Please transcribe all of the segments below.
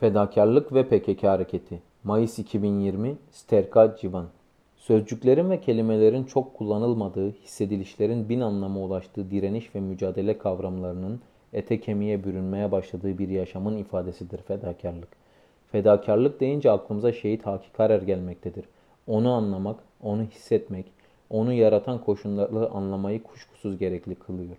Fedakarlık ve PKK Hareketi Mayıs 2020 Sterka Civan Sözcüklerin ve kelimelerin çok kullanılmadığı, hissedilişlerin bin anlama ulaştığı direniş ve mücadele kavramlarının ete kemiğe bürünmeye başladığı bir yaşamın ifadesidir fedakarlık. Fedakarlık deyince aklımıza şehit Haki Karer gelmektedir. Onu anlamak, onu hissetmek, onu yaratan koşulları anlamayı kuşkusuz gerekli kılıyor.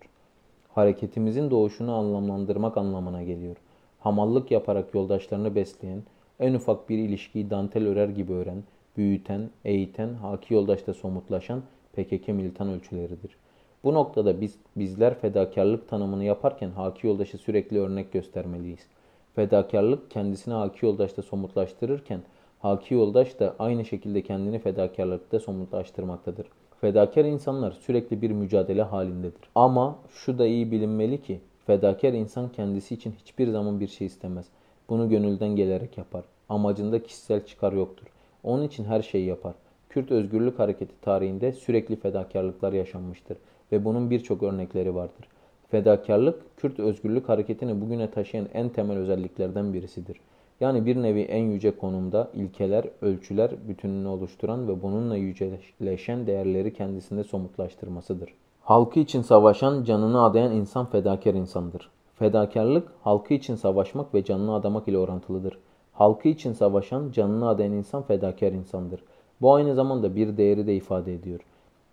Hareketimizin doğuşunu anlamlandırmak anlamına geliyor hamallık yaparak yoldaşlarını besleyen, en ufak bir ilişkiyi dantel örer gibi ören, büyüten, eğiten, haki yoldaşta somutlaşan PKK militan ölçüleridir. Bu noktada biz bizler fedakarlık tanımını yaparken haki yoldaşı sürekli örnek göstermeliyiz. Fedakarlık kendisini haki yoldaşta somutlaştırırken haki yoldaş da aynı şekilde kendini fedakarlıkta somutlaştırmaktadır. Fedakar insanlar sürekli bir mücadele halindedir. Ama şu da iyi bilinmeli ki Fedakar insan kendisi için hiçbir zaman bir şey istemez. Bunu gönülden gelerek yapar. Amacında kişisel çıkar yoktur. Onun için her şeyi yapar. Kürt Özgürlük Hareketi tarihinde sürekli fedakarlıklar yaşanmıştır ve bunun birçok örnekleri vardır. Fedakarlık, Kürt Özgürlük Hareketi'ni bugüne taşıyan en temel özelliklerden birisidir. Yani bir nevi en yüce konumda ilkeler, ölçüler bütününü oluşturan ve bununla yüceleşen değerleri kendisinde somutlaştırmasıdır. Halkı için savaşan, canını adayan insan fedakar insandır. Fedakarlık, halkı için savaşmak ve canını adamak ile orantılıdır. Halkı için savaşan, canını adayan insan fedakar insandır. Bu aynı zamanda bir değeri de ifade ediyor.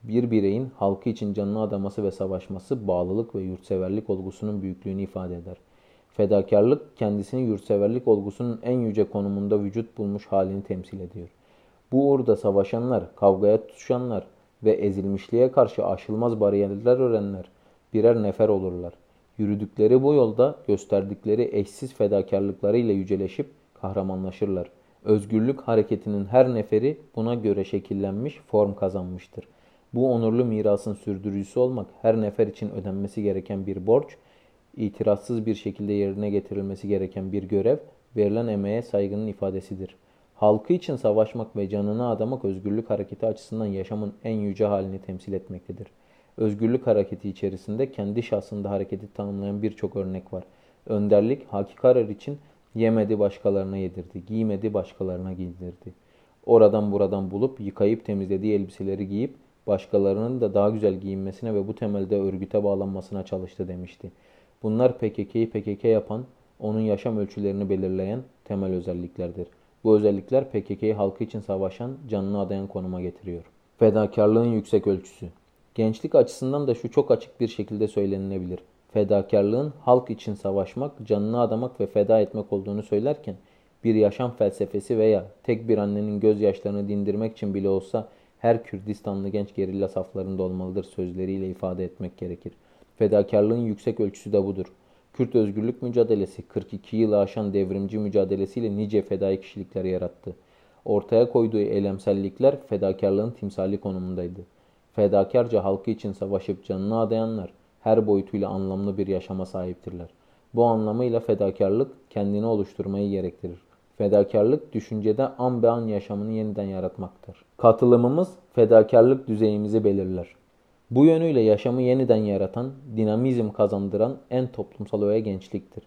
Bir bireyin halkı için canını adaması ve savaşması bağlılık ve yurtseverlik olgusunun büyüklüğünü ifade eder. Fedakarlık kendisini yurtseverlik olgusunun en yüce konumunda vücut bulmuş halini temsil ediyor. Bu uğurda savaşanlar, kavgaya tutuşanlar, ve ezilmişliğe karşı aşılmaz bariyerler öğrenler birer nefer olurlar. Yürüdükleri bu yolda gösterdikleri eşsiz fedakarlıklarıyla yüceleşip kahramanlaşırlar. Özgürlük hareketinin her neferi buna göre şekillenmiş, form kazanmıştır. Bu onurlu mirasın sürdürücüsü olmak her nefer için ödenmesi gereken bir borç, itirazsız bir şekilde yerine getirilmesi gereken bir görev, verilen emeğe saygının ifadesidir.'' Halkı için savaşmak ve canını adamak özgürlük hareketi açısından yaşamın en yüce halini temsil etmektedir. Özgürlük hareketi içerisinde kendi şahsında hareketi tanımlayan birçok örnek var. Önderlik, Haki Karar için yemedi başkalarına yedirdi, giymedi başkalarına giydirdi. Oradan buradan bulup yıkayıp temizlediği elbiseleri giyip başkalarının da daha güzel giyinmesine ve bu temelde örgüte bağlanmasına çalıştı demişti. Bunlar PKK'yı PKK yapan, onun yaşam ölçülerini belirleyen temel özelliklerdir. Bu özellikler PKK'yı halkı için savaşan, canını adayan konuma getiriyor. Fedakarlığın yüksek ölçüsü. Gençlik açısından da şu çok açık bir şekilde söylenilebilir. Fedakarlığın halk için savaşmak, canını adamak ve feda etmek olduğunu söylerken bir yaşam felsefesi veya tek bir annenin gözyaşlarını dindirmek için bile olsa her Kürdistanlı genç gerilla saflarında olmalıdır sözleriyle ifade etmek gerekir. Fedakarlığın yüksek ölçüsü de budur. Kürt özgürlük mücadelesi 42 yılı aşan devrimci mücadelesiyle nice fedai kişilikler yarattı. Ortaya koyduğu eylemsellikler fedakarlığın timsali konumundaydı. Fedakarca halkı için savaşıp canını adayanlar her boyutuyla anlamlı bir yaşama sahiptirler. Bu anlamıyla fedakarlık kendini oluşturmayı gerektirir. Fedakarlık düşüncede an be an yaşamını yeniden yaratmaktır. Katılımımız fedakarlık düzeyimizi belirler. Bu yönüyle yaşamı yeniden yaratan, dinamizm kazandıran en toplumsal öğe gençliktir.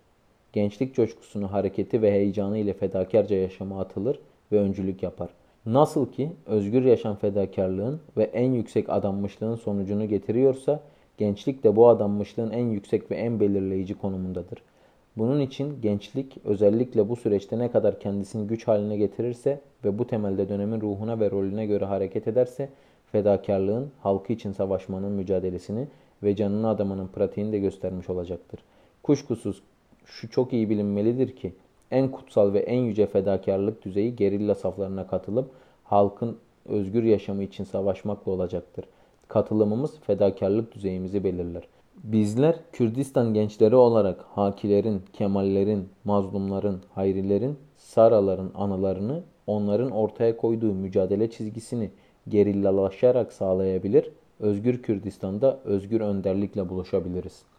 Gençlik coşkusunu, hareketi ve heyecanı ile fedakarca yaşama atılır ve öncülük yapar. Nasıl ki özgür yaşam fedakarlığın ve en yüksek adanmışlığın sonucunu getiriyorsa, gençlik de bu adanmışlığın en yüksek ve en belirleyici konumundadır. Bunun için gençlik özellikle bu süreçte ne kadar kendisini güç haline getirirse ve bu temelde dönemin ruhuna ve rolüne göre hareket ederse fedakarlığın, halkı için savaşmanın mücadelesini ve canını adamanın pratiğini de göstermiş olacaktır. Kuşkusuz şu çok iyi bilinmelidir ki en kutsal ve en yüce fedakarlık düzeyi gerilla saflarına katılıp halkın özgür yaşamı için savaşmakla olacaktır. Katılımımız fedakarlık düzeyimizi belirler. Bizler Kürdistan gençleri olarak Hakilerin, Kemallerin, Mazlumların, Hayrilerin, Saraların anılarını, onların ortaya koyduğu mücadele çizgisini gerillalaşarak sağlayabilir, özgür Kürdistan'da özgür önderlikle buluşabiliriz.